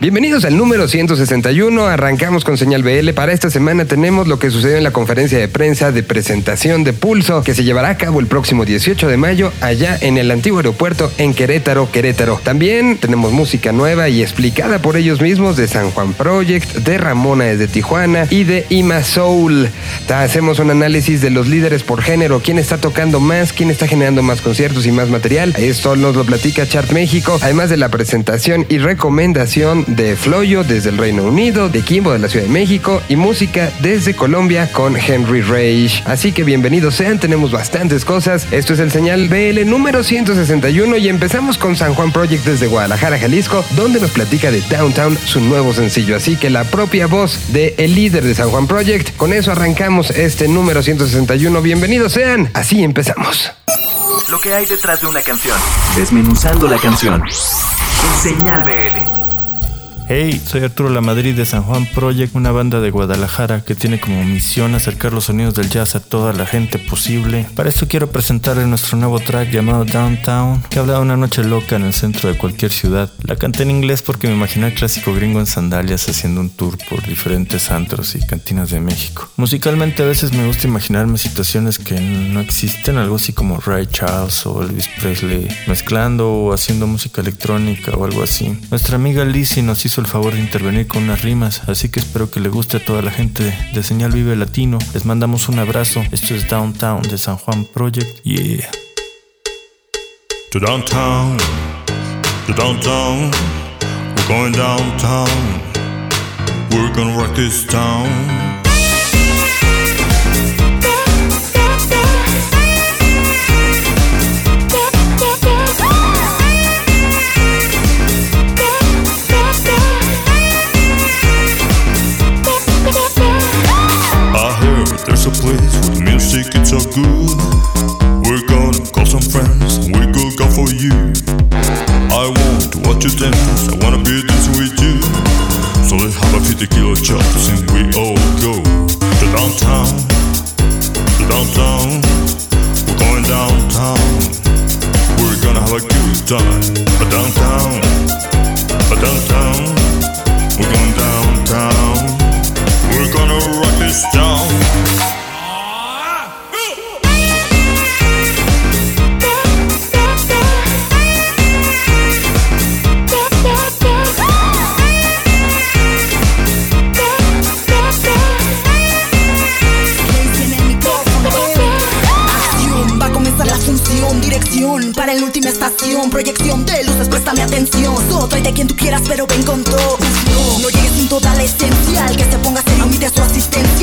Bienvenidos al número 161. Arrancamos con Señal BL. Para esta semana tenemos lo que sucedió en la conferencia de prensa de presentación de Pulso, que se llevará a cabo el próximo 18 de mayo allá en el antiguo aeropuerto en Querétaro, Querétaro. También tenemos música nueva y explicada por ellos mismos de San Juan Project, de Ramona desde Tijuana y de Ima Soul. Hacemos un análisis de los líderes por género, quién está tocando más, quién está generando más conciertos y más material. Esto nos lo platica Chart México, además de la presentación y recomendación de Floyo desde el Reino Unido, de Kimbo de la Ciudad de México y música desde Colombia con Henry Rage. Así que bienvenidos sean, tenemos bastantes cosas. Esto es el señal BL número 161 y empezamos con San Juan Project desde Guadalajara, Jalisco, donde nos platica de Downtown su nuevo sencillo. Así que la propia voz de el líder de San Juan Project, con eso arrancamos este número 161. Bienvenidos sean, así empezamos. Lo que hay detrás de una canción. Desmenuzando la canción. Señal BL. Hey, soy Arturo La Madrid de San Juan Project, una banda de Guadalajara que tiene como misión acercar los sonidos del jazz a toda la gente posible. Para eso quiero presentarles nuestro nuevo track llamado Downtown, que habla de una noche loca en el centro de cualquier ciudad. La canté en inglés porque me imaginé al clásico gringo en sandalias haciendo un tour por diferentes antros y cantinas de México. Musicalmente a veces me gusta imaginarme situaciones que no existen, algo así como Ray Charles o Elvis Presley, mezclando o haciendo música electrónica o algo así. Nuestra amiga Lizzie nos hizo el favor de intervenir con unas rimas, así que espero que le guste a toda la gente de Señal Vive Latino. Les mandamos un abrazo. Esto es Downtown de San Juan Project. Yeah. To downtown, to downtown, we're going downtown. We're gonna rock this town. It's so good. We're gonna call some friends we go go for you. I want to watch you dance, I wanna be dancing with you. So let's have a 50 kilo chops and we all go to downtown, to downtown. We're going downtown. We're gonna have a good time. But downtown, but downtown. We're going downtown. We're gonna rock this town. Proyección de luces, préstame atención. Todo de quien tú quieras, pero ven con todo. No, llegues sin toda la esencial. Que se ponga serio, mide su asistencia.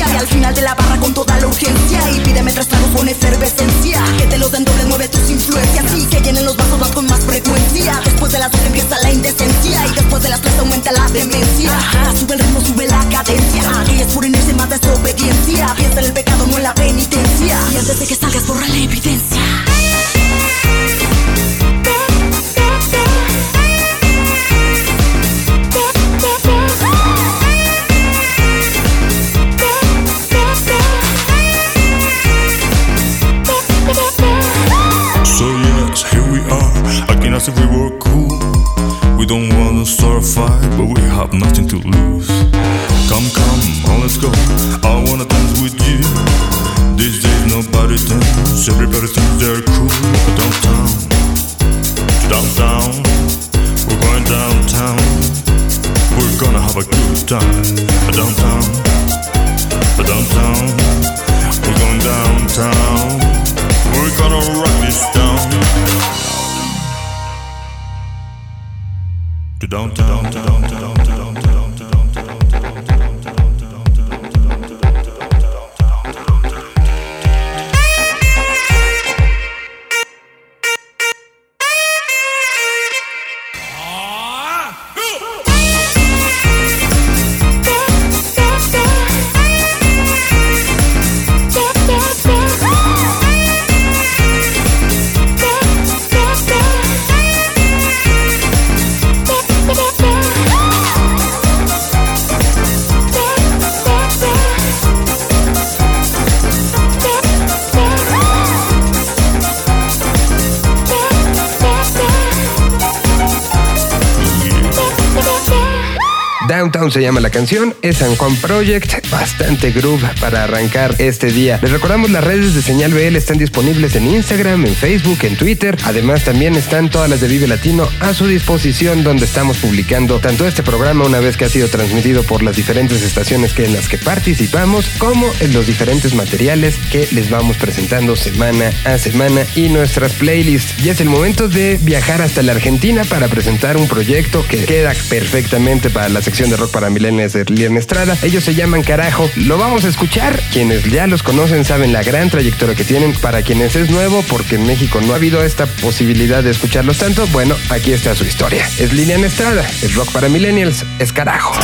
Downtown se llama la canción, es San Juan Project, bastante groove para arrancar este día. Les recordamos las redes de Señal BL están disponibles en Instagram, en Facebook, en Twitter. Además también están todas las de Vive Latino a su disposición donde estamos publicando tanto este programa una vez que ha sido transmitido por las diferentes estaciones que en las que participamos, como en los diferentes materiales que les vamos presentando semana a semana y nuestras playlists. Ya es el momento de viajar hasta la Argentina para presentar un proyecto que queda perfectamente para la sección de rock para millennials de Lilian Estrada. Ellos se llaman Carajo. Lo vamos a escuchar. Quienes ya los conocen saben la gran trayectoria que tienen. Para quienes es nuevo, porque en México no ha habido esta posibilidad de escucharlos tanto, bueno, aquí está su historia. Es Lilian Estrada. El rock para millennials es Carajo.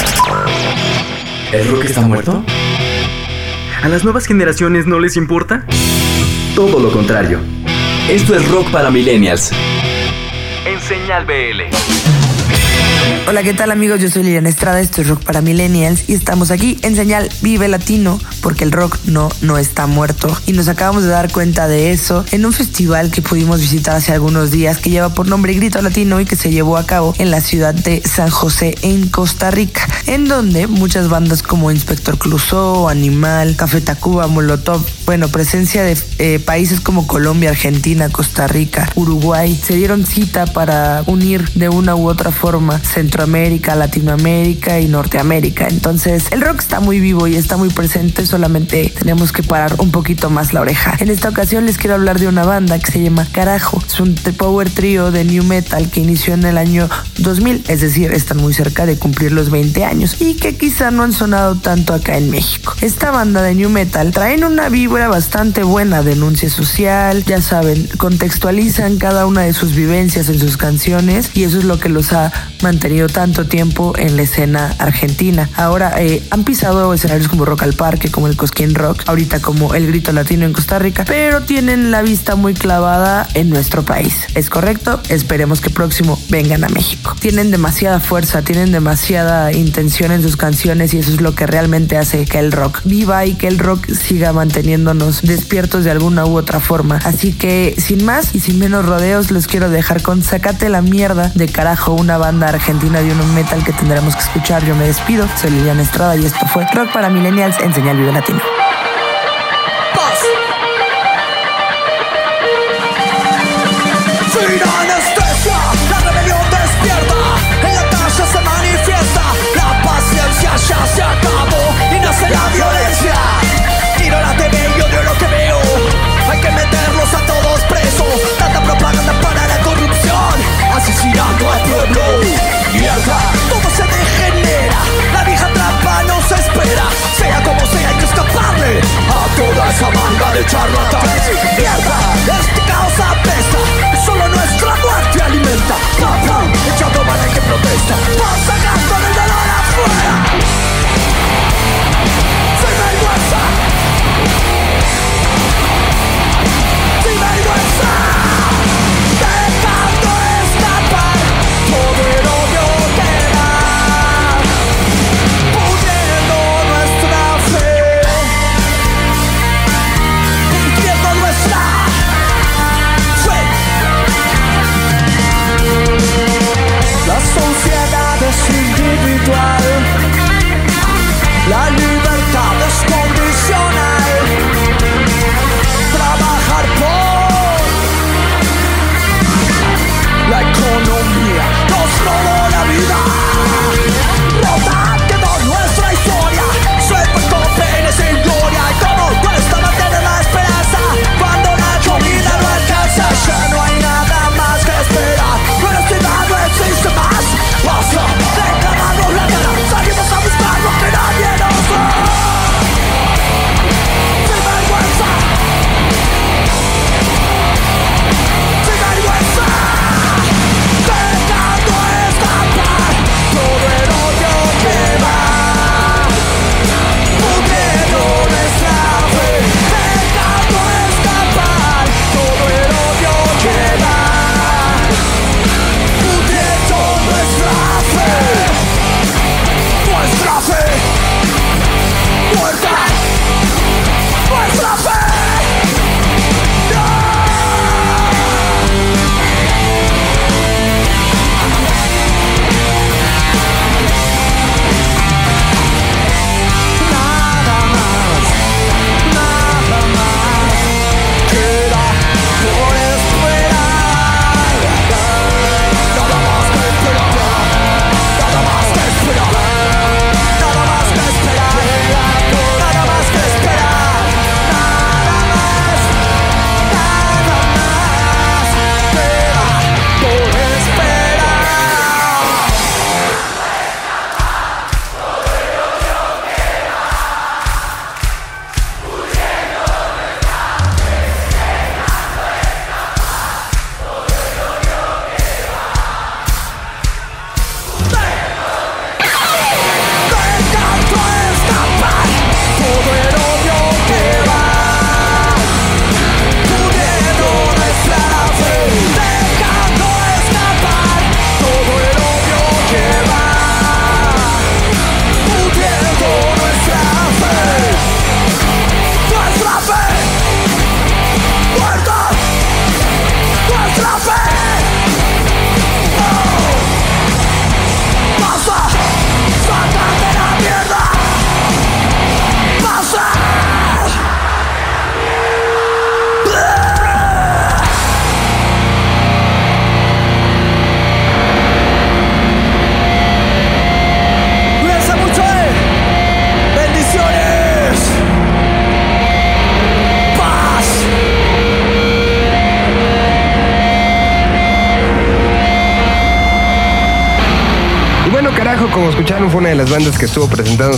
¿El rock está muerto? ¿A las nuevas generaciones no les importa? Todo lo contrario. Esto es rock para millennials. En Señal BL. Hola, ¿qué tal amigos? Yo soy Liliana Estrada, esto es Rock para Millennials y estamos aquí en señal Vive Latino porque el rock no, no está muerto y nos acabamos de dar cuenta de eso en un festival que pudimos visitar hace algunos días que lleva por nombre Grito Latino y que se llevó a cabo en la ciudad de San José en Costa Rica, en donde muchas bandas como Inspector Clouseau, Animal, Café Tacuba, Molotov, bueno, presencia de eh, países como Colombia, Argentina, Costa Rica, Uruguay, se dieron cita para unir de una u otra forma Centroamérica, Latinoamérica y Norteamérica. Entonces, el rock está muy vivo y está muy presente, solamente tenemos que parar un poquito más la oreja. En esta ocasión les quiero hablar de una banda que se llama Carajo. Es un power trio de new metal que inició en el año 2000, es decir, están muy cerca de cumplir los 20 años y que quizá no han sonado tanto acá en México. Esta banda de new metal traen una vibra bastante buena, denuncia social, ya saben, contextualizan cada una de sus vivencias en sus canciones y eso es lo que los ha mantenido tanto tiempo en la escena argentina. Ahora eh, han pisado escenarios como Rock al Parque, como el Cosquín Rock, ahorita como el Grito Latino en Costa Rica, pero tienen la vista muy clavada en nuestro país. ¿Es correcto? Esperemos que próximo vengan a México. Tienen demasiada fuerza, tienen demasiada intención en sus canciones y eso es lo que realmente hace que el rock viva y que el rock siga manteniéndonos despiertos de alguna u otra forma. Así que sin más y sin menos rodeos les quiero dejar con Sacate la mierda de carajo, una banda argentina de un metal que tendremos que escuchar. Yo me despido, soy Liliana Estrada y esto fue Rock para Millennials en Señal Vive Latino. Ya se acabó y nace la violencia. Tiro la TV y odio lo que veo, hay que meterlos a todos presos, tanta propaganda para la corrupción, asesinando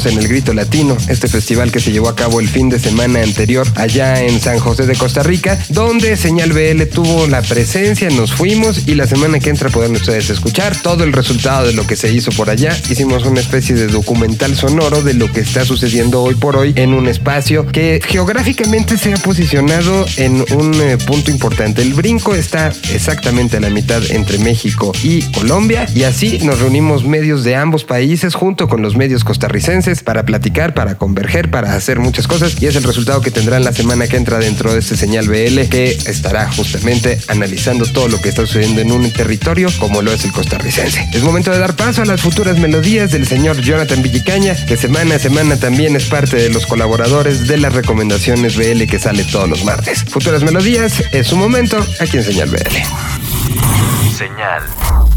en el Grito Latino, este festival que se llevó a cabo el fin de semana anterior allá en San José de Costa Rica, donde Señal BL tuvo la presencia, nos fuimos y la semana que entra pueden ustedes escuchar todo el resultado de lo que se hizo por allá. Hicimos una especie de documental sonoro de lo que está sucediendo hoy por hoy en un espacio que geográficamente se ha posicionado en un eh, punto importante. El brinco está exactamente a la mitad entre México y Colombia y así nos reunimos medios de ambos países junto con los medios costarricenses para platicar, para converger, para hacer muchas cosas y es el resultado que tendrán la semana que entra dentro de este señal BL que estará justamente analizando todo lo que está sucediendo en un territorio como lo es el costarricense. Es momento de dar paso a las futuras melodías del señor Jonathan Villicaña, que semana a semana también es parte de los colaboradores de las recomendaciones BL que sale todos los martes. Futuras melodías es su momento aquí en Señal BL. Señal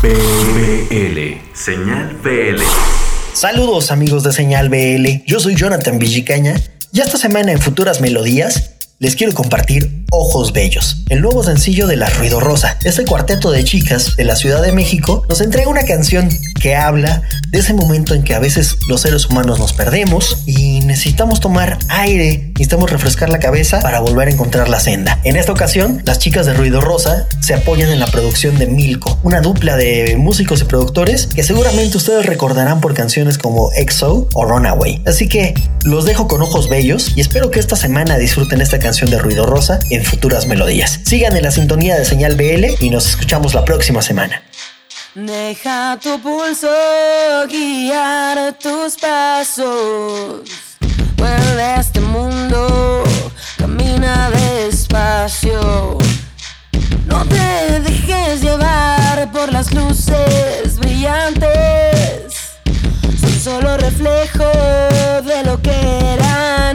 BL. Señal BL. Saludos amigos de Señal BL, yo soy Jonathan Villicaña y esta semana en Futuras Melodías les quiero compartir Ojos Bellos, el nuevo sencillo de La Ruido Rosa. Este cuarteto de chicas de la Ciudad de México nos entrega una canción que habla de ese momento en que a veces los seres humanos nos perdemos y necesitamos tomar aire, necesitamos refrescar la cabeza para volver a encontrar la senda. En esta ocasión, las chicas de Ruido Rosa se apoyan en la producción de Milko, una dupla de músicos y productores que seguramente ustedes recordarán por canciones como EXO o Runaway. Así que los dejo con ojos bellos y espero que esta semana disfruten esta canción de Ruido Rosa en futuras melodías. Sigan en la sintonía de Señal BL y nos escuchamos la próxima semana. Deja tu pulso guiar tus pasos. Vuelve a este mundo, camina despacio. No te dejes llevar por las luces brillantes. Son solo reflejo de lo que eran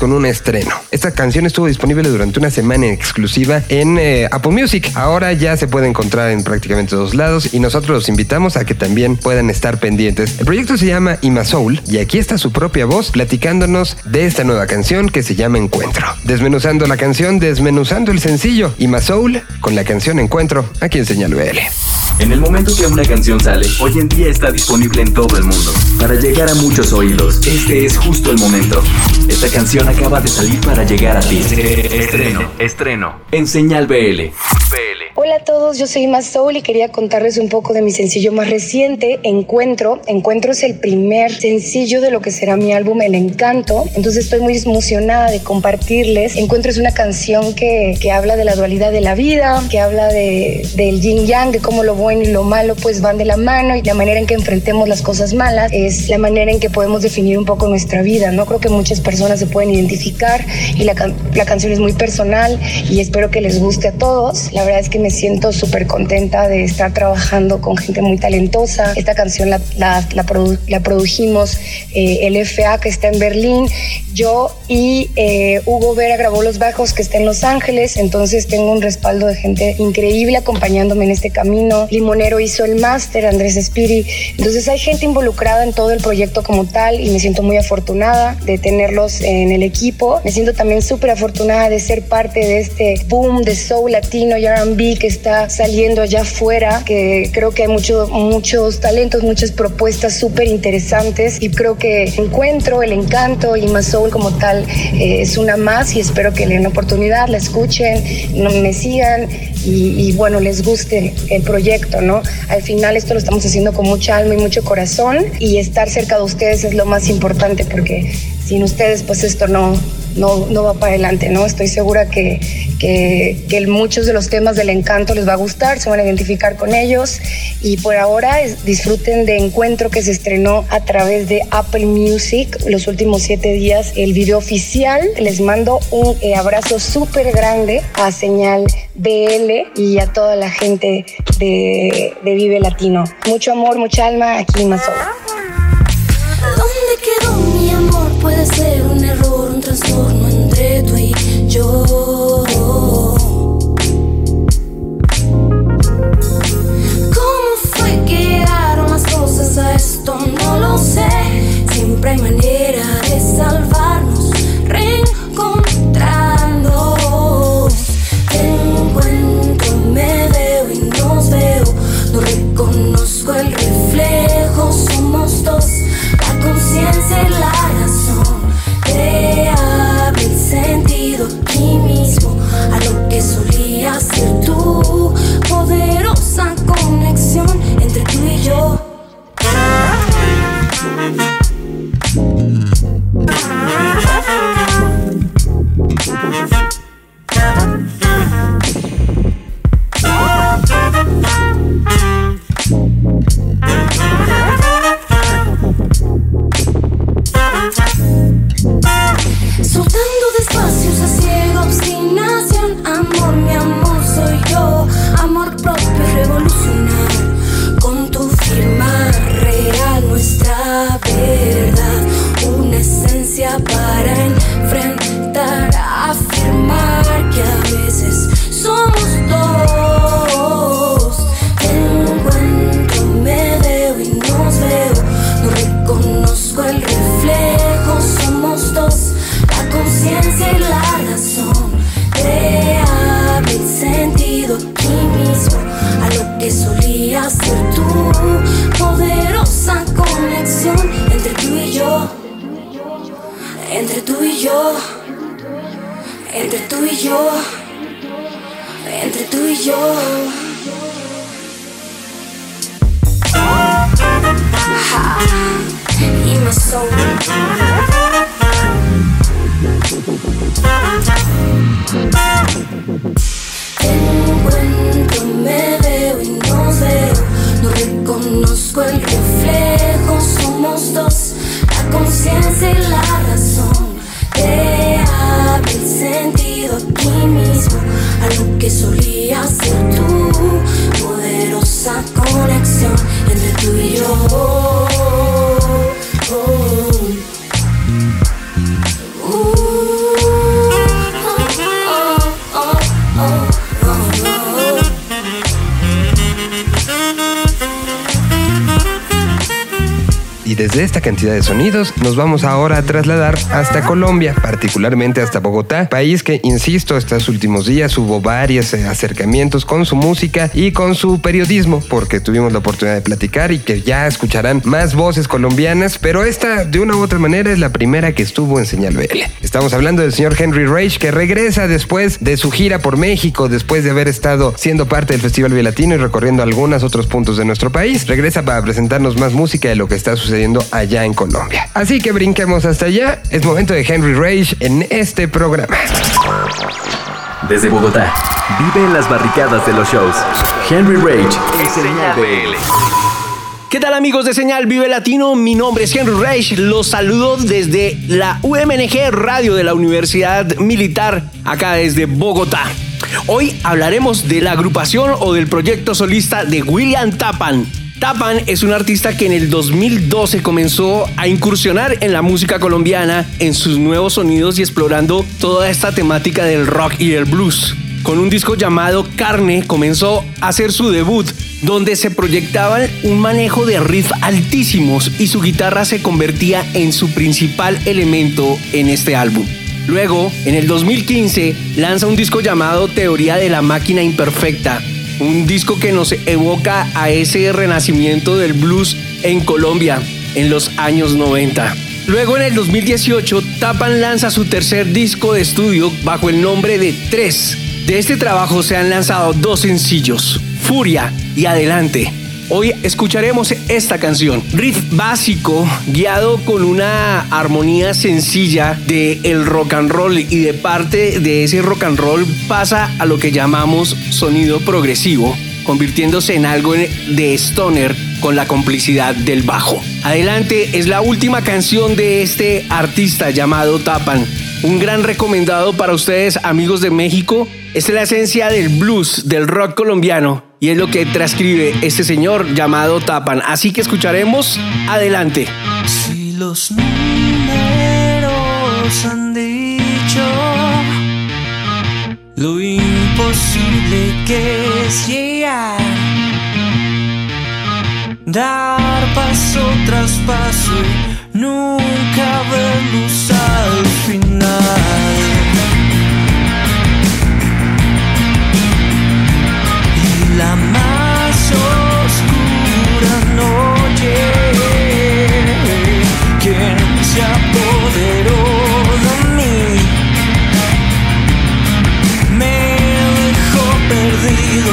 con un estreno. Esta canción estuvo disponible durante una semana exclusiva en eh, Apple Music. Ahora ya se puede encontrar en prácticamente todos lados y nosotros los invitamos a que también puedan estar pendientes. El proyecto se llama Ima Soul y aquí está su propia voz platicándonos de esta nueva canción que se llama Encuentro. Desmenuzando la canción, desmenuzando el sencillo Ima Soul con la canción Encuentro, aquí en Señal BL. En el momento que una canción sale, hoy en día está disponible en todo el mundo. Para llegar a muchos oídos, este es justo el momento. Esta canción acaba de salir para llegar a ti. Estreno, estreno, en Señal BL. BL. Hola a todos, yo soy Más Soul y quería contarles un poco de mi sencillo más reciente, Encuentro. Encuentro es el primer sencillo de lo que será mi álbum El Encanto, entonces estoy muy emocionada de compartirles. Encuentro es una canción que, que habla de la dualidad de la vida, que habla de, del yin yang, de cómo lo bueno y lo malo pues van de la mano y la manera en que enfrentemos las cosas malas es la manera en que podemos definir un poco nuestra vida, ¿no? Creo que muchas personas se pueden identificar y la, la canción es muy personal y espero que les guste a todos. La verdad es que me siento súper contenta de estar trabajando con gente muy talentosa. Esta canción la, la, la, produ- la produjimos eh, el FA que está en Berlín, yo y eh, Hugo Vera grabó los bajos que está en Los Ángeles, entonces tengo un respaldo de gente increíble acompañándome en este camino. Limonero hizo el máster, Andrés Espiri. Entonces hay gente involucrada en todo el proyecto como tal y me siento muy afortunada de tenerlos en el equipo. Me siento también súper afortunada de ser parte de este boom de soul latino y R&B que está saliendo allá afuera, que creo que hay mucho, muchos talentos, muchas propuestas súper interesantes y creo que encuentro el encanto y más soul como tal eh, es una más y espero que le den la oportunidad, la escuchen, me sigan y, y, bueno, les guste el proyecto, ¿no? Al final esto lo estamos haciendo con mucha alma y mucho corazón y estar cerca de ustedes es lo más importante porque sin ustedes pues esto no, no, no va para adelante, ¿no? Estoy segura que, que, que, muchos de los temas del encanto les va a gustar, se van a identificar con ellos y por ahora disfruten de Encuentro que se estrenó a través de Apple Music los últimos siete días, el video oficial. Les mando un eh, abrazo súper grande a Señal BL y a toda la gente de, de Vive Latino. Mucho amor, mucha alma, aquí más ¿Dónde Ser un error, un trastorno entre tú y yo. ¿Cómo fue que llegaron las cosas a esto? No lo sé. Siempre hay manera de salvarnos, que solía ser tu poderosa conexión entre tú y yo. Desde esta cantidad de sonidos nos vamos ahora a trasladar hasta Colombia, particularmente hasta Bogotá, país que, insisto, estos últimos días hubo varios eh, acercamientos con su música y con su periodismo, porque tuvimos la oportunidad de platicar y que ya escucharán más voces colombianas, pero esta de una u otra manera es la primera que estuvo en Señal BL. Estamos hablando del señor Henry Rage que regresa después de su gira por México, después de haber estado siendo parte del Festival Latino y recorriendo algunos otros puntos de nuestro país. Regresa para presentarnos más música de lo que está sucediendo allá en Colombia. Así que brinquemos hasta allá. Es momento de Henry Rage en este programa. Desde Bogotá, vive en las barricadas de los shows. Henry Rage en Señal BL. ¿Qué tal amigos de Señal Vive Latino? Mi nombre es Henry Reich. Los saludo desde la UMNG Radio de la Universidad Militar, acá desde Bogotá. Hoy hablaremos de la agrupación o del proyecto solista de William Tapan. Tapan es un artista que en el 2012 comenzó a incursionar en la música colombiana, en sus nuevos sonidos y explorando toda esta temática del rock y el blues. Con un disco llamado Carne comenzó a hacer su debut, donde se proyectaban un manejo de riff altísimos y su guitarra se convertía en su principal elemento en este álbum. Luego, en el 2015, lanza un disco llamado Teoría de la Máquina Imperfecta, un disco que nos evoca a ese renacimiento del blues en Colombia en los años 90. Luego en el 2018, Tapan lanza su tercer disco de estudio bajo el nombre de Tres. De este trabajo se han lanzado dos sencillos, Furia y Adelante. Hoy escucharemos esta canción, riff básico guiado con una armonía sencilla de el rock and roll y de parte de ese rock and roll pasa a lo que llamamos sonido progresivo, convirtiéndose en algo de stoner con la complicidad del bajo. Adelante es la última canción de este artista llamado Tapan. Un gran recomendado para ustedes amigos de México. Es la esencia del blues, del rock colombiano y es lo que transcribe este señor llamado Tapan. Así que escucharemos adelante. Si los números han dicho lo imposible que es dar paso tras paso y nunca luz al final. la más oscura noche. Quien se apoderó de mí me dejó perdido.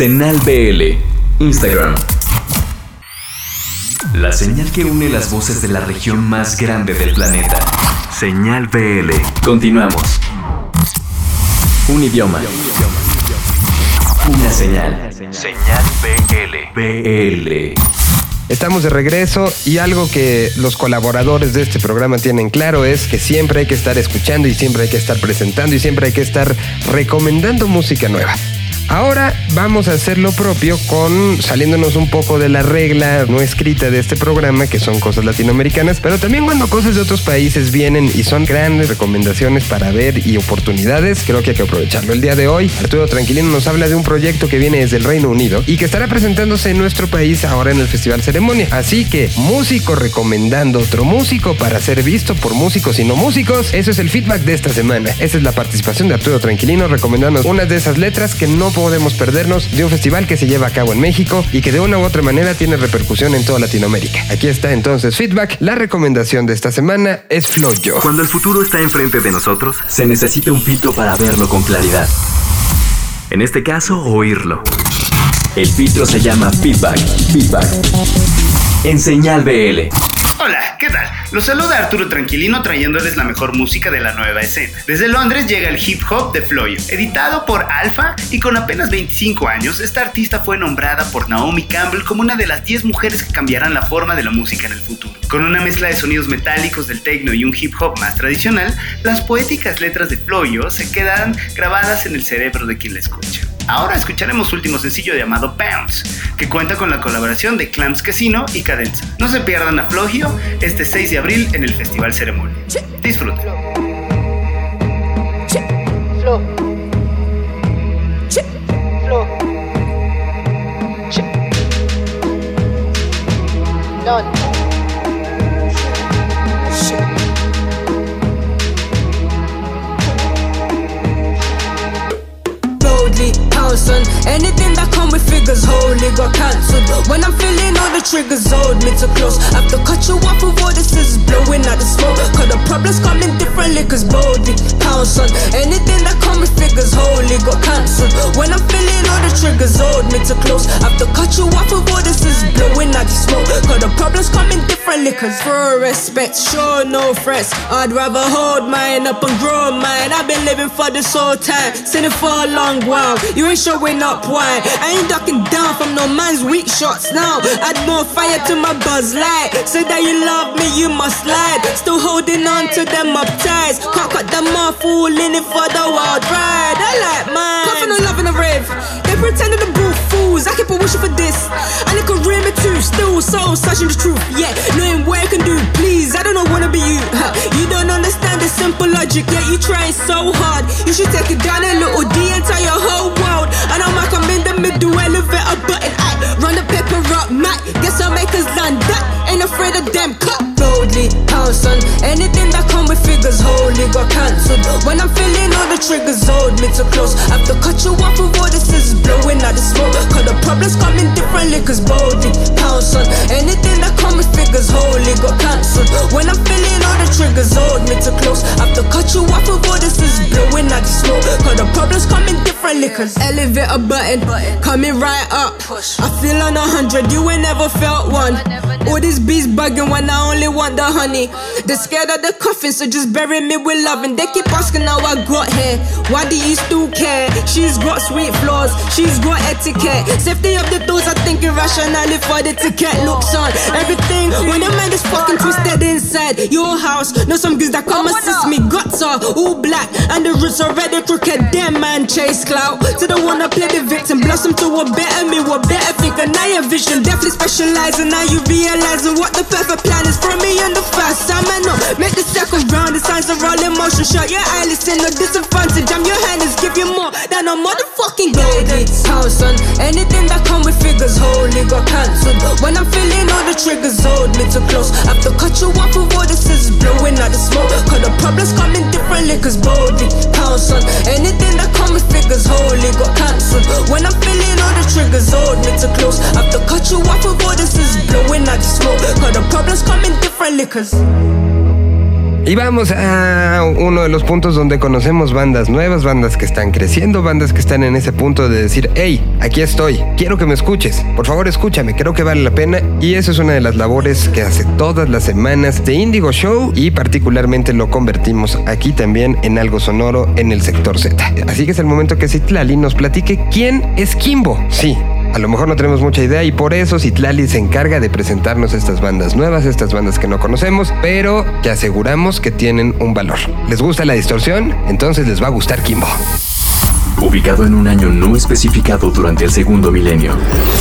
Señal BL. Instagram. La señal que une las voces de la región más grande del planeta. Señal BL. Continuamos. Un idioma. Una señal. Señal BL. BL. Estamos de regreso y algo que los colaboradores de este programa tienen claro es que siempre hay que estar escuchando y siempre hay que estar presentando y siempre hay que estar recomendando música nueva. Ahora vamos a hacer lo propio con saliéndonos un poco de la regla no escrita de este programa, que son cosas latinoamericanas, pero también cuando cosas de otros países vienen y son grandes recomendaciones para ver y oportunidades, creo que hay que aprovecharlo. El día de hoy, Arturo Tranquilino nos habla de un proyecto que viene desde el Reino Unido y que estará presentándose en nuestro país ahora en el Festival Ceremonia. Así que, músico recomendando otro músico para ser visto por músicos y no músicos, eso es el feedback de esta semana. Esa es la participación de Arturo Tranquilino recomendando unas de esas letras que no podemos perdernos de un festival que se lleva a cabo en México y que de una u otra manera tiene repercusión en toda Latinoamérica. Aquí está entonces feedback. La recomendación de esta semana es Floyo. Cuando el futuro está enfrente de nosotros, se necesita un filtro para verlo con claridad. En este caso, oírlo. El filtro se llama feedback. Feedback. En señal BL. ¿Qué tal? Los saluda Arturo Tranquilino trayéndoles la mejor música de la nueva escena. Desde Londres llega el hip hop de Floyo, editado por Alpha y con apenas 25 años, esta artista fue nombrada por Naomi Campbell como una de las 10 mujeres que cambiarán la forma de la música en el futuro. Con una mezcla de sonidos metálicos del techno y un hip hop más tradicional, las poéticas letras de Floyo se quedan grabadas en el cerebro de quien la escucha. Ahora escucharemos su último sencillo llamado Bounce, que cuenta con la colaboración de Clams Casino y Cadenza. No se pierdan a Flogio este 6 de abril en el Festival Ceremonia. Disfruten. Pounce on anything that come with figures holy got cancelled. When i'm feeling all the triggers hold me too close. To cut you off with all this is blowing out the smoke. Cause the problems come in different liquors boldly pounce on anything that come with figures holy got cancelled when i'm feeling all the triggers hold me too close. Have to cut you off with all this is blowing out the smoke. Cause the problems come in different liquors. For respect sure no threats. I'd rather hold mine up and grow mine. I've been living for this whole time sinning for a long while. You ain't showing up why? I ain't ducking down from no man's weak shots now. Add more fire to my buzz light. Say that you love me you must lie. Still holding on to them uptights can't cut them off fooling it for the wild ride i like mine. From the love and the rave. They pretend to boo fools. I keep on wishing for this. And it could ring me too still. So searching the truth yeah. Knowing what I can do please. I don't know wanna be you. You don't understand the simple logic yet you trying so hard. You should take it down a little tell your whole world. And i'm like i'm in the middle elevator button. I run the paper up Mac guess i'll make us land. That. Ain't afraid of them. Cut boldly pounce on anything that come with figures holy got cancelled. When i'm feeling all the triggers hold me too close. Have to cut you off with all this is blowing out the smoke. Cause the problems come in different liquors boldly pounce on anything that come with figures holy got cancelled. When i'm feeling all the triggers hold me too close. Have to cut you off with all this is blowing out the smoke. Cause the problems come in different liquors. Elevator button coming right up. I feel on a hundred you ain't never felt one all these bees bugging when I only want the honey. They're scared of the coffin, so just bury me with love. And they keep asking how I got here. Why do you still care? She's got sweet flaws, she's got etiquette. Safety of the doors, I think irrationally for the ticket. Looks on everything when your mind is fucking twisted inside your house. Know some girls that come assist me. Guts are all black, and the roots already crooked. Damn man, chase clout to the one that play the victim. Blossom to a better me, what better thinker. Now your vision definitely specializing. Now you realizing what the perfect plan is for me and the first time I know. Make the second round, the signs are all in motion. Shut your eyes, listen, no disadvantage. I'm your handlers, give you more than a motherfucking golden house on anything that come with figures. Holy got cancelled when I'm feeling all the triggers. Hold me too close. Have to cut you off all this is blowing out the smoke. Cause the problems come in different liquors. Boldly pounce on anything that come with figures. Holy got cancelled when I'm feeling all the triggers. Hold me too close. Have to cut you off all this is blowing out Y vamos a uno de los puntos donde conocemos bandas nuevas, bandas que están creciendo, bandas que están en ese punto de decir, hey, aquí estoy, quiero que me escuches, por favor escúchame, creo que vale la pena. Y eso es una de las labores que hace todas las semanas de Indigo Show y particularmente lo convertimos aquí también en algo sonoro en el sector Z. Así que es el momento que Citlali nos platique quién es Kimbo. Sí, a lo mejor no tenemos mucha idea y por eso Citlali se encarga de presentarnos estas bandas nuevas, estas bandas que no conocemos, pero que aseguramos que tienen un valor. ¿Les gusta la distorsión? Entonces les va a gustar Kimbo. Ubicado en un año no especificado durante el segundo milenio,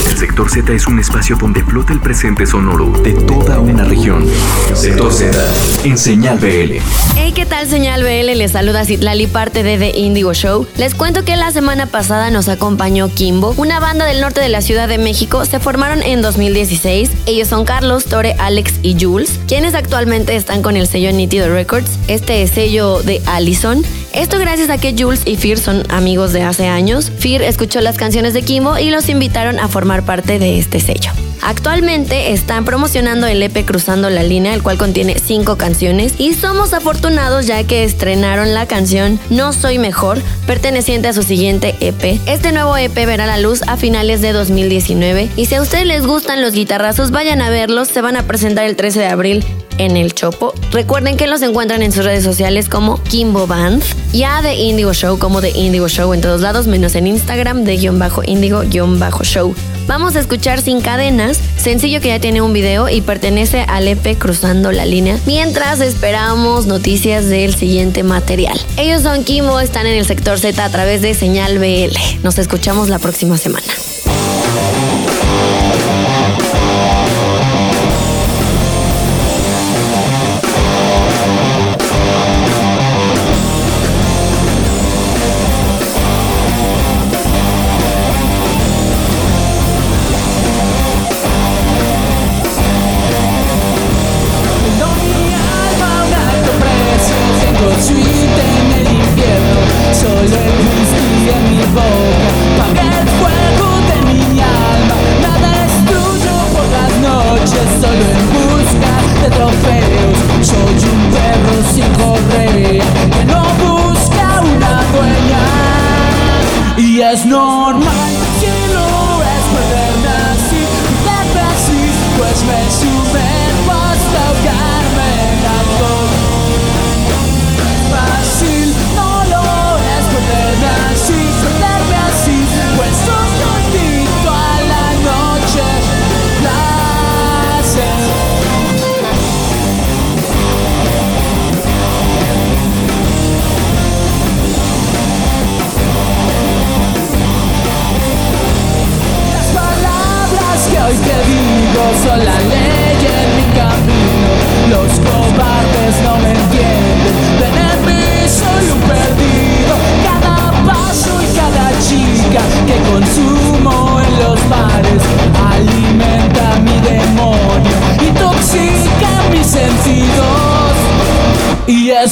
el sector Z es un espacio donde flota el presente sonoro de toda una región. Sector Z, en señal BL. Hey, ¿qué tal señal BL? Les saluda Citlali, parte de The Indigo Show. Les cuento que la semana pasada nos acompañó Kimbo, una banda del norte de la Ciudad de México. Se formaron en 2016. Ellos son Carlos, Tore, Alex y Jules, quienes actualmente están con el sello Nítido Records, este sello de Allison. Esto gracias a que Jules y Fear son amigos de hace años. Fear escuchó las canciones de Kimbo y los invitaron a formar parte de este sello. Actualmente están promocionando el EP Cruzando la Línea, el cual contiene cinco canciones y somos afortunados ya que estrenaron la canción No Soy Mejor, perteneciente a su siguiente EP. Este nuevo EP verá la luz a finales de 2019 y si a ustedes les gustan los guitarrazos, vayan a verlos, se van a presentar el 13 de abril en el Chopo. Recuerden que los encuentran en sus redes sociales como Kimbo Band y a The Indigo Show como The Indigo Show en todos lados, menos en Instagram de guion bajo indigo guion bajo show. Vamos a escuchar Sin Cadenas, sencillo que ya tiene un video y pertenece al EP Cruzando la Línea, mientras esperamos noticias del siguiente material. Ellos son Kimbo, están en el sector Z a través de Señal BL. Nos escuchamos la próxima semana.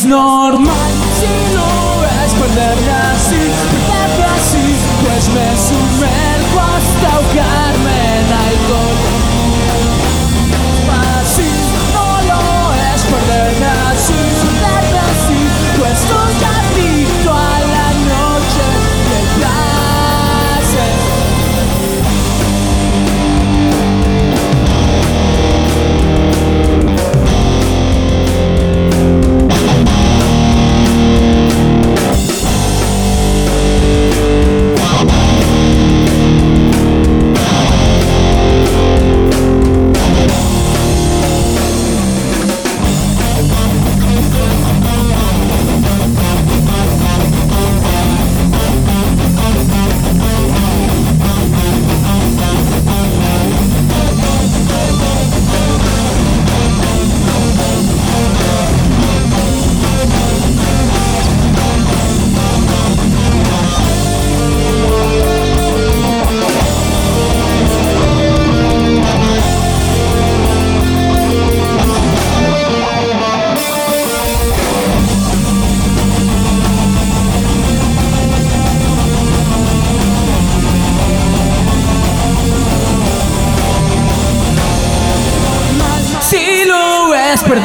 Y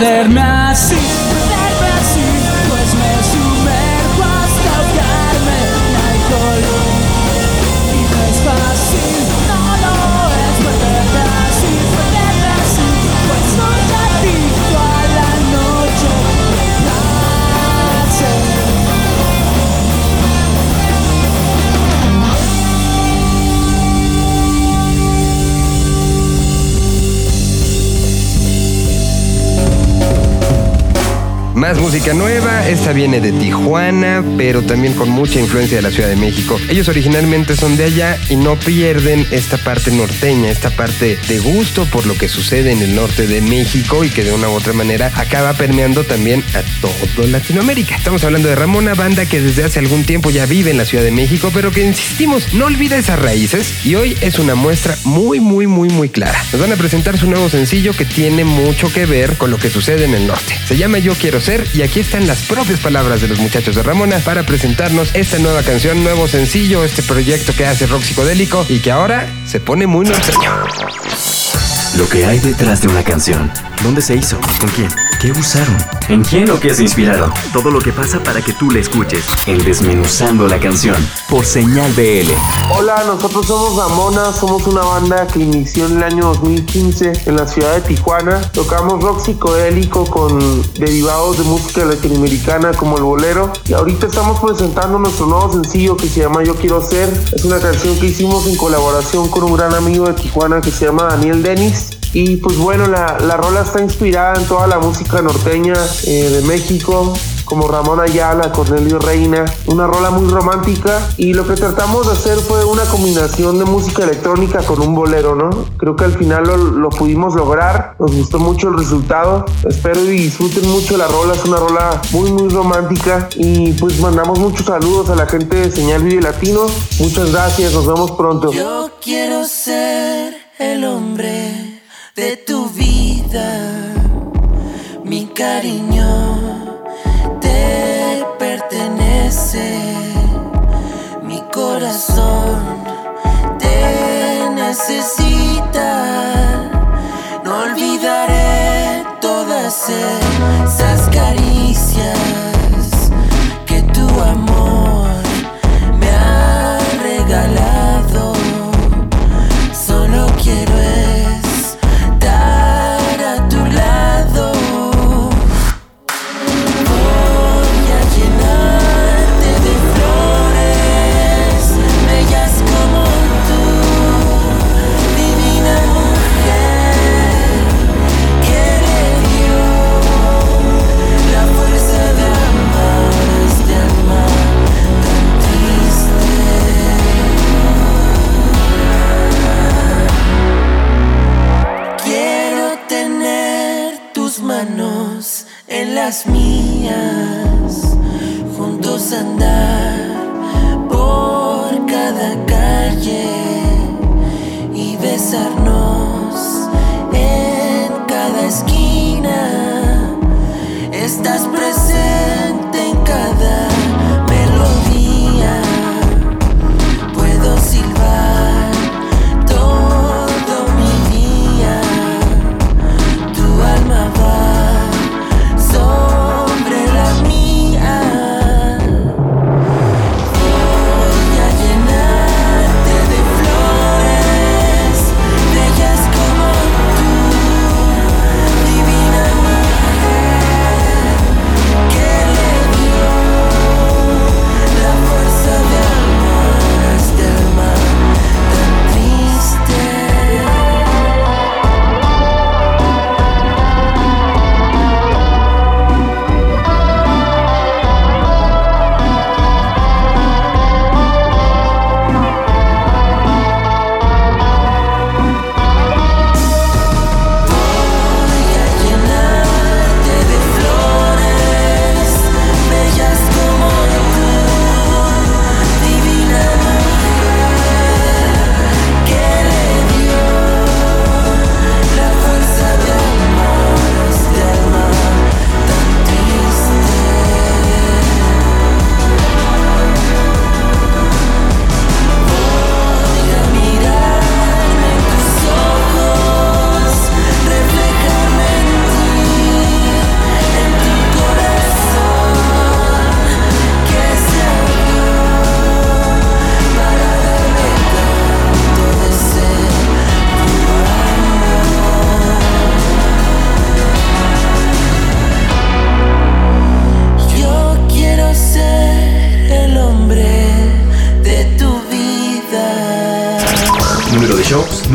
Si Más música nueva, esta viene de Tijuana, pero también con mucha influencia de la Ciudad de México. Ellos originalmente son de allá y no pierden esta parte norteña, esta parte de gusto por lo que sucede en el norte de México y que de una u otra manera acaba permeando también a todo Latinoamérica. Estamos hablando de Ramona, banda que desde hace algún tiempo ya vive en la Ciudad de México, pero que insistimos, no olvida esas raíces y hoy es una muestra muy, muy, muy, muy clara. Nos van a presentar su nuevo sencillo que tiene mucho que ver con lo que sucede en el norte. Se llama Yo Quiero Ser y aquí están las propias palabras de los muchachos de Ramona para presentarnos esta nueva canción, nuevo sencillo, este proyecto que hace rock psicodélico y que ahora se pone muy norteño. Lo que hay detrás de una canción. ¿Dónde se hizo? ¿Con quién? ¿Qué usaron? ¿En quién o qué se inspiraron? Todo lo que pasa para que tú la escuches. En Desmenuzando la canción. Por Señal BL. Hola, nosotros somos Ramona, somos una banda que inició en el año 2015 en la ciudad de Tijuana. Tocamos rock psicodélico con derivados de música latinoamericana como el bolero. Y ahorita estamos presentando nuestro nuevo sencillo que se llama Yo Quiero Ser. Es una canción que hicimos en colaboración con un gran amigo de Tijuana que se llama Daniel Denis. Y pues bueno, la, la rola está inspirada en toda la música norteña eh, de México, como Ramón Ayala, Cornelio Reina, una rola muy romántica. Y lo que tratamos de hacer fue una combinación de música electrónica con un bolero, ¿no? Creo que al final lo, pudimos lograr, nos gustó mucho el resultado, espero y disfruten mucho la rola, es una rola muy muy romántica. Y pues mandamos muchos saludos a la gente de Señal Vive Latino, muchas gracias, nos vemos pronto. Yo quiero ser el hombre de tu vida, mi cariño te pertenece, mi corazón te necesita, no olvidaré todas esas las mías, juntos andar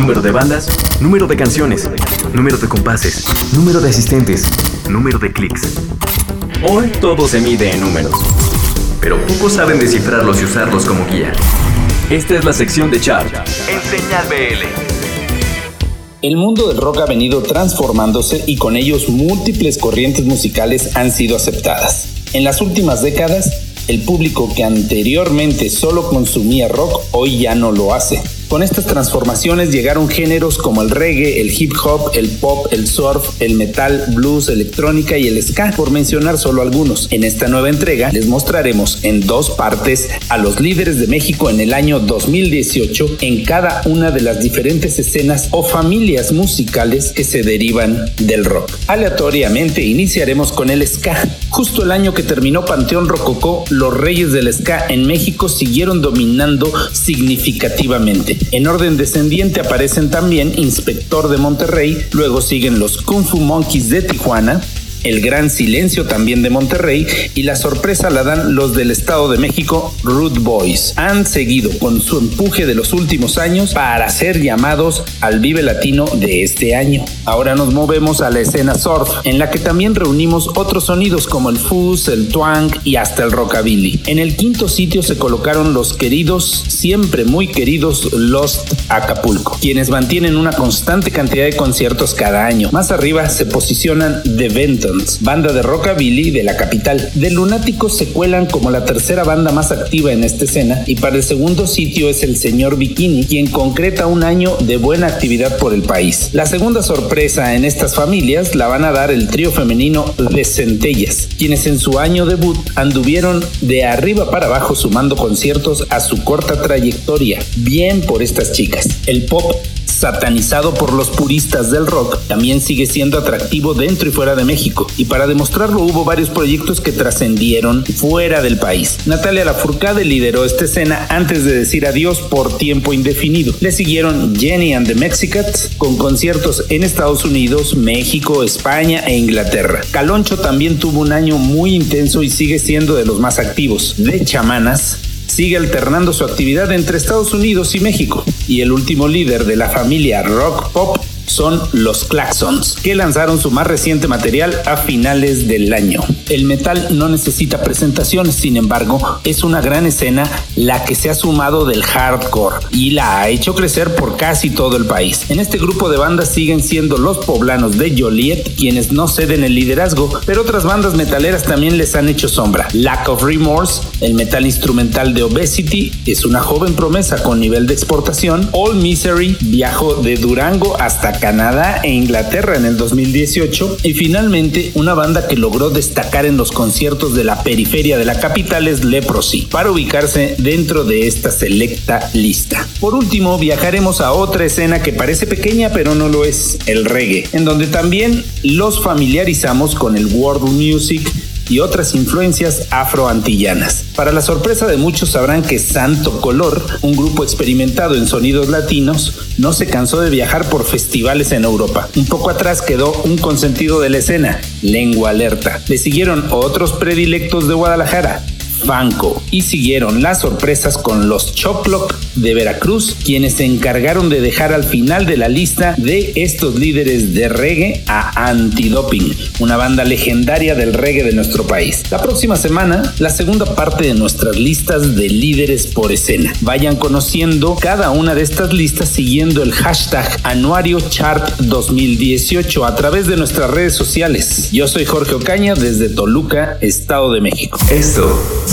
número de bandas, número de canciones, número de compases, número de asistentes, número de clics. Hoy todo se mide en números, pero pocos saben descifrarlos y usarlos como guía. Esta es la sección de Chart en Señal BL. El mundo del rock ha venido transformándose y con ellos múltiples corrientes musicales han sido aceptadas. En las últimas décadas, el público que anteriormente solo consumía rock hoy ya no lo hace. Con estas transformaciones llegaron géneros como el reggae, el hip hop, el pop, el surf, el metal, blues, electrónica y el ska, por mencionar solo algunos. En esta nueva entrega les mostraremos en dos partes a los líderes de México en el año 2018 en cada una de las diferentes escenas o familias musicales que se derivan del rock. Aleatoriamente iniciaremos con el ska. Justo el año que terminó Panteón Rococó, los reyes del ska en México siguieron dominando significativamente. En orden descendiente aparecen también Inspector de Monterrey, luego siguen los Kung Fu Monkeys de Tijuana, el Gran Silencio también de Monterrey y la sorpresa la dan los del Estado de México, Root Boys. Han seguido con su empuje de los últimos años para ser llamados al Vive Latino de este año. Ahora nos movemos a la escena surf, en la que también reunimos otros sonidos como el fuzz, el twang y hasta el rockabilly. En el quinto sitio se colocaron los queridos, siempre muy queridos Lost Acapulco, quienes mantienen una constante cantidad de conciertos cada año. Más arriba se posicionan The Banda de rockabilly de la capital. The Lunáticos se cuelan como la tercera banda más activa en esta escena y para el segundo sitio es el señor Bikini, quien concreta un año de buena actividad por el país. La segunda sorpresa en estas familias la van a dar el trío femenino de Centellas, quienes en su año debut anduvieron de arriba para abajo sumando conciertos a su corta trayectoria. Bien por estas chicas. El pop satanizado por los puristas del rock, también sigue siendo atractivo dentro y fuera de México. Y para demostrarlo hubo varios proyectos que trascendieron fuera del país. Natalia Lafourcade lideró esta escena antes de decir adiós por tiempo indefinido. Le siguieron Jenny and the Mexicats con conciertos en Estados Unidos, México, España e Inglaterra. Caloncho también tuvo un año muy intenso y sigue siendo de los más activos. De chamanas, sigue alternando su actividad entre Estados Unidos y México. Y el último líder de la familia rock pop son los Claxons, que lanzaron su más reciente material a finales del año. El metal no necesita presentaciones, sin embargo, es una gran escena la que se ha sumado del hardcore y la ha hecho crecer por casi todo el país. En este grupo de bandas siguen siendo los poblanos de Joliet quienes no ceden el liderazgo, pero otras bandas metaleras también les han hecho sombra. Lack of Remorse, el metal instrumental de Obesity, es una joven promesa con nivel de exportación. All Misery viajó de Durango hasta Canadá e Inglaterra en el 2018 y finalmente una banda que logró destacar en los conciertos de la periferia de la capital es Leprosy para ubicarse dentro de esta selecta lista. Por último, viajaremos a otra escena que parece pequeña pero no lo es, el reggae, en donde también los familiarizamos con el world music y otras influencias afroantillanas. Para la sorpresa de muchos sabrán que Santo Color, un grupo experimentado en sonidos latinos, no se cansó de viajar por festivales en Europa. Un poco atrás quedó un consentido de la escena, Lengua Alerta. Le siguieron otros predilectos de Guadalajara, Banco y siguieron las sorpresas con los Chocloc de Veracruz, quienes se encargaron de dejar al final de la lista de estos líderes de reggae a Antidoping, una banda legendaria del reggae de nuestro país. La próxima semana, la segunda parte de nuestras listas de líderes por escena. Vayan conociendo cada una de estas listas siguiendo el hashtag Anuario Chart 2018 a través de nuestras redes sociales. Yo soy Jorge Ocaña desde Toluca, Estado de México. Esto es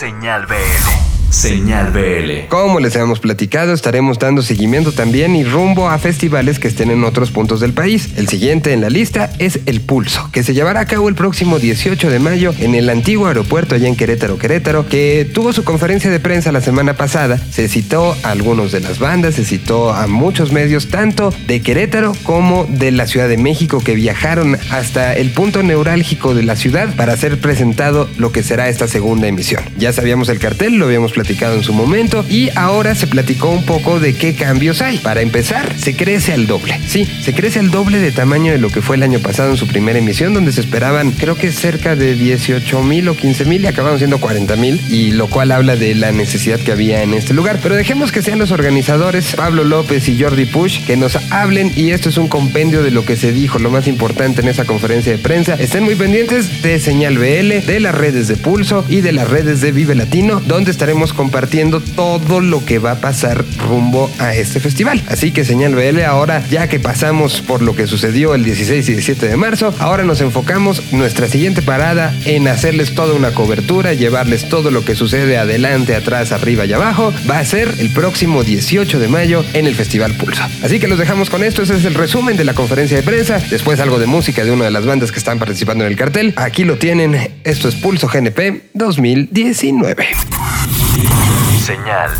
Señal BL. Señal BL. Como les habíamos platicado, estaremos dando seguimiento también y rumbo a festivales que estén en otros puntos del país. El siguiente en la lista es El Pulso, que se llevará a cabo el próximo 18 de mayo en el antiguo aeropuerto allá en Querétaro, Querétaro, que tuvo su conferencia de prensa la semana pasada. Se citó a algunos de las bandas, se citó a muchos medios, tanto de Querétaro como de la Ciudad de México, que viajaron hasta el punto neurálgico de la ciudad para ser presentado lo que será esta segunda emisión. Ya sabíamos el cartel, lo habíamos platicado en su momento y ahora se platicó un poco de qué cambios hay. Para empezar, se crece al doble. Sí, se crece al doble de tamaño de lo que fue el año pasado en su primera emisión, donde se esperaban creo que cerca de 18 mil o 15 mil y acabaron siendo 40 mil, y lo cual habla de la necesidad que había en este lugar. Pero dejemos que sean los organizadores, Pablo López y Jordi Push, que nos hablen y esto es un compendio de lo que se dijo, lo más importante en esa conferencia de prensa. Estén muy pendientes de Señal BL, de las redes de Pulso y de las redes de Vive Latino, donde estaremos compartiendo todo lo que va a pasar rumbo a este festival. Así que Señal BL, ahora ya que pasamos por lo que sucedió el 16 y 17 de marzo, ahora nos enfocamos nuestra siguiente parada en hacerles toda una cobertura, llevarles todo lo que sucede adelante, atrás, arriba y abajo. Va a ser el próximo 18 de mayo en el Festival Pulso. Así que los dejamos con esto, ese es el resumen de la conferencia de prensa, después algo de música de una de las bandas que están participando en el cartel. Aquí lo tienen, esto es Pulso GNP 2019. Señal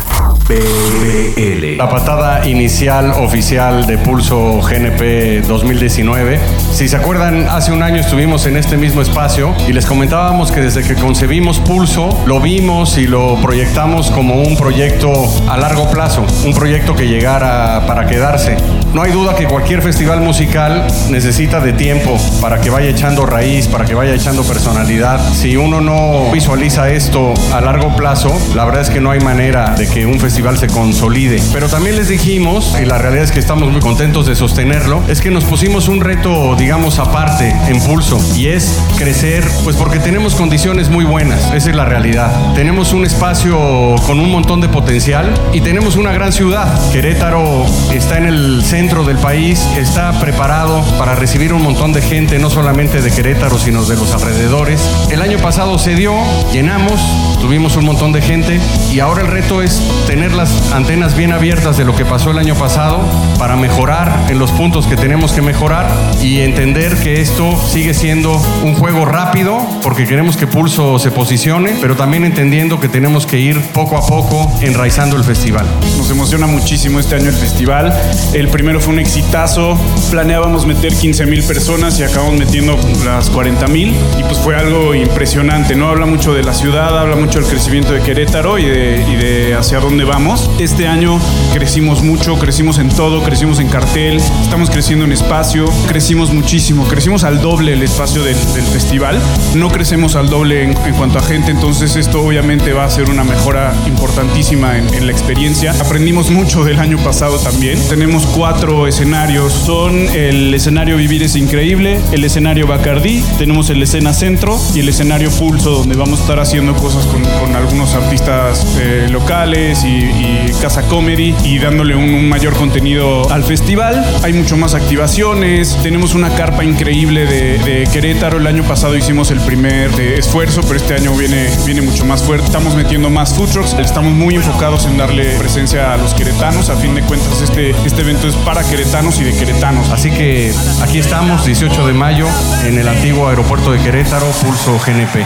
BL. La patada inicial oficial de Pulso GNP 2019. Si se acuerdan, hace un año estuvimos en este mismo espacio y les comentábamos que desde que concebimos Pulso, lo vimos y lo proyectamos como un proyecto a largo plazo, un proyecto que llegara para quedarse. No hay duda que cualquier festival musical necesita de tiempo para que vaya echando raíz, para que vaya echando personalidad. Si uno no visualiza esto a largo plazo, la verdad es que no hay manera de que un festival se consolide. Pero también les dijimos, y la realidad es que estamos muy contentos de sostenerlo, es que nos pusimos un reto, digamos, aparte, en pulso, y es crecer, pues porque tenemos condiciones muy buenas, esa es la realidad. Tenemos un espacio con un montón de potencial y tenemos una gran ciudad. Querétaro está en el centro del país, está preparado para recibir un montón de gente, no solamente de Querétaro, sino de los alrededores. El año pasado se dio, llenamos, tuvimos un montón de gente y ahora el reto es tener las antenas bien abiertas de lo que pasó el año pasado para mejorar en los puntos que tenemos que mejorar y entender que esto sigue siendo un juego rápido porque queremos que Pulso se posicione, pero también entendiendo que tenemos que ir poco a poco enraizando el festival. Nos emociona muchísimo este año el festival. El primero fue un exitazo. Planeábamos meter 15 mil personas y acabamos metiendo las 40 mil. Y pues fue algo impresionante, ¿no? Habla mucho de la ciudad, habla mucho del crecimiento de Querétaro y de, y de hacia dónde vamos. Este año crecimos mucho, crecimos en todo, crecimos en cartel, estamos creciendo en espacio, crecimos muchísimo, crecimos al doble el espacio del, del festival. No crecemos al doble en, en cuanto a gente, entonces esto obviamente va a ser una mejora importantísima en, en la experiencia. Aprendimos mucho del año pasado también. Tenemos cuatro escenarios. Son el escenario Vivir es Increíble, el escenario Bacardí, tenemos el escena Centro y el escenario Pulso, donde vamos a estar haciendo cosas con, con algunos artistas eh, locales y, y Casa Comedy y dándole un, un mayor contenido al festival. Hay mucho más activaciones. Tenemos una carpa increíble de, de Querétaro. El año pasado hicimos el primer eh, esfuerzo, pero este año viene, viene mucho más fuerte. Estamos metiendo más food trucks. Estamos muy enfocados en darle presencia a los queretanos. A fin de cuentas, este, este evento es para queretanos y de queretanos. Así que aquí estamos, 18 de mayo, en el antiguo aeropuerto de Querétaro, Pulso GNP.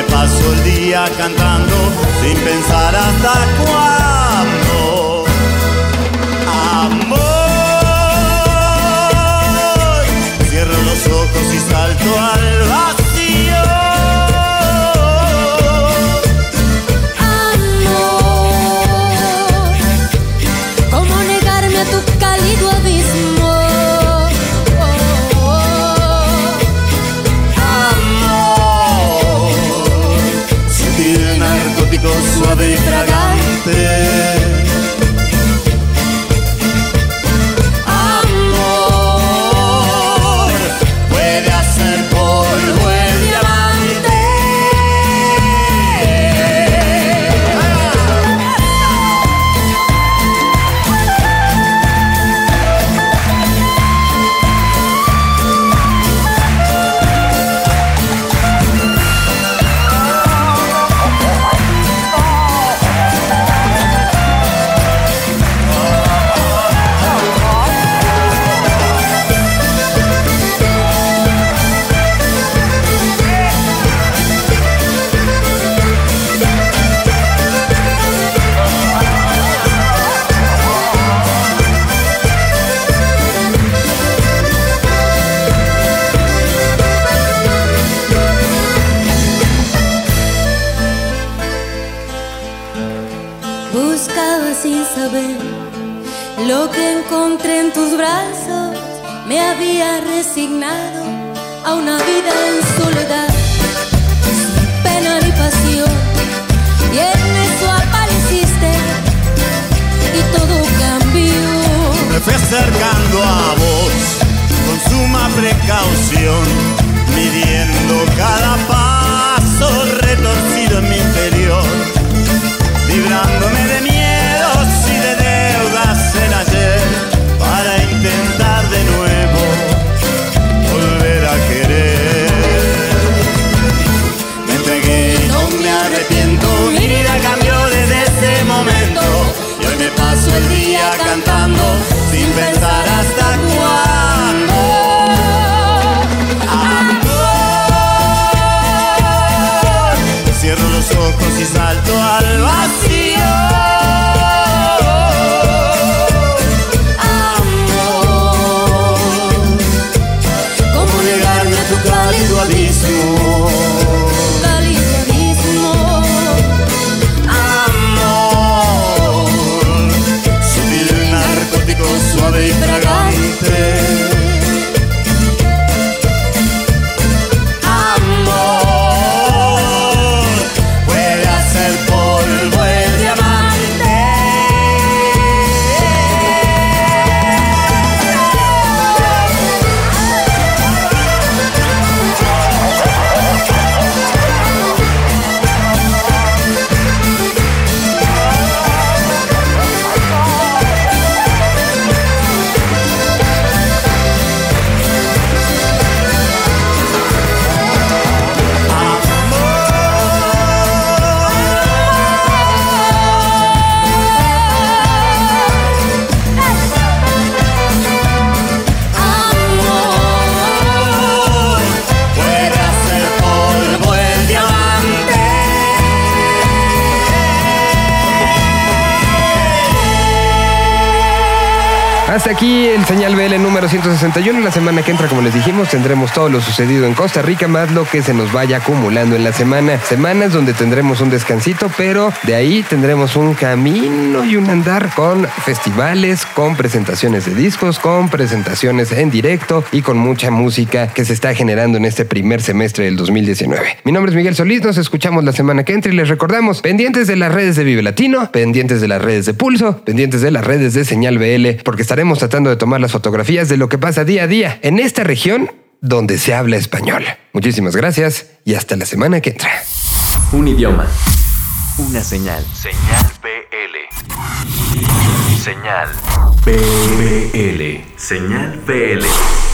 me paso el día cantando sin pensar hasta cuándo. hacer había resignado a una vida en soledad, sin pena ni pasión. Y en eso apareciste y todo cambió. Me fui acercando a vos con suma precaución, midiendo cada paso retorcido en mi interior, librándome paso el día cantando sin pensar hasta cuándo. Amor, cierro los ojos y salto al vacío. 161. La semana que entra, como les dijimos, tendremos todo lo sucedido en Costa Rica, más lo que se nos vaya acumulando en la semana. Semanas donde tendremos un descansito, pero de ahí tendremos un camino y un andar con festivales, con presentaciones de discos, con presentaciones en directo y con mucha música que se está generando en este primer semestre del 2019. Mi nombre es Miguel Solís, nos escuchamos la semana que entra y les recordamos, pendientes de las redes de Vive Latino, pendientes de las redes de Pulso, pendientes de las redes de Señal BL, porque estaremos tratando de tomar las fotografías de lo que pasa día a día en esta región donde se habla español. Muchísimas gracias y hasta la semana que entra. Un idioma. Una señal. Señal BL. Señal BL. Señal BL.